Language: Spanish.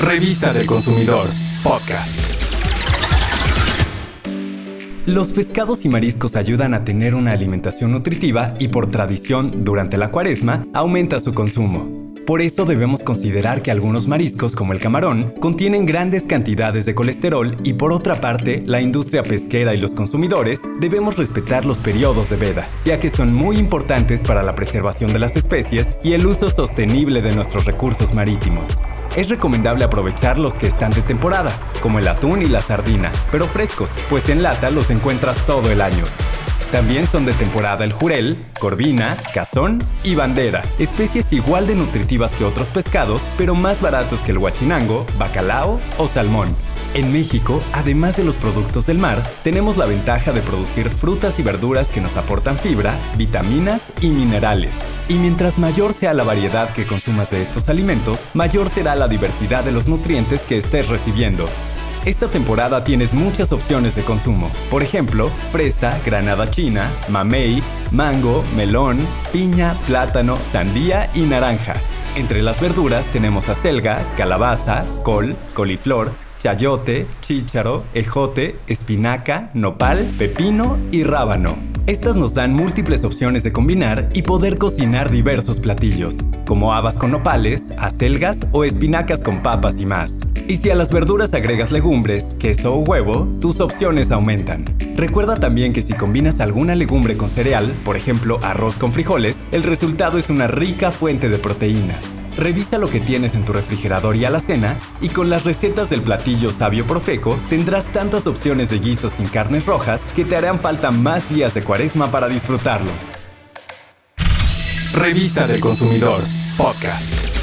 Revista del Consumidor, podcast. Los pescados y mariscos ayudan a tener una alimentación nutritiva y por tradición, durante la cuaresma, aumenta su consumo. Por eso debemos considerar que algunos mariscos, como el camarón, contienen grandes cantidades de colesterol y por otra parte, la industria pesquera y los consumidores debemos respetar los periodos de veda, ya que son muy importantes para la preservación de las especies y el uso sostenible de nuestros recursos marítimos. Es recomendable aprovechar los que están de temporada, como el atún y la sardina, pero frescos, pues en lata los encuentras todo el año. También son de temporada el jurel, corvina, cazón y bandera, especies igual de nutritivas que otros pescados, pero más baratos que el huachinango, bacalao o salmón. En México, además de los productos del mar, tenemos la ventaja de producir frutas y verduras que nos aportan fibra, vitaminas y minerales. Y mientras mayor sea la variedad que consumas de estos alimentos, mayor será la diversidad de los nutrientes que estés recibiendo. Esta temporada tienes muchas opciones de consumo. Por ejemplo, fresa, granada china, mamey, mango, melón, piña, plátano, sandía y naranja. Entre las verduras tenemos acelga, calabaza, col, coliflor, chayote, chícharo, ejote, espinaca, nopal, pepino y rábano. Estas nos dan múltiples opciones de combinar y poder cocinar diversos platillos, como habas con nopales, acelgas o espinacas con papas y más. Y si a las verduras agregas legumbres, queso o huevo, tus opciones aumentan. Recuerda también que si combinas alguna legumbre con cereal, por ejemplo arroz con frijoles, el resultado es una rica fuente de proteínas. Revisa lo que tienes en tu refrigerador y alacena y con las recetas del platillo sabio profeco tendrás tantas opciones de guisos sin carnes rojas que te harán falta más días de cuaresma para disfrutarlos. Revista del Consumidor, podcast.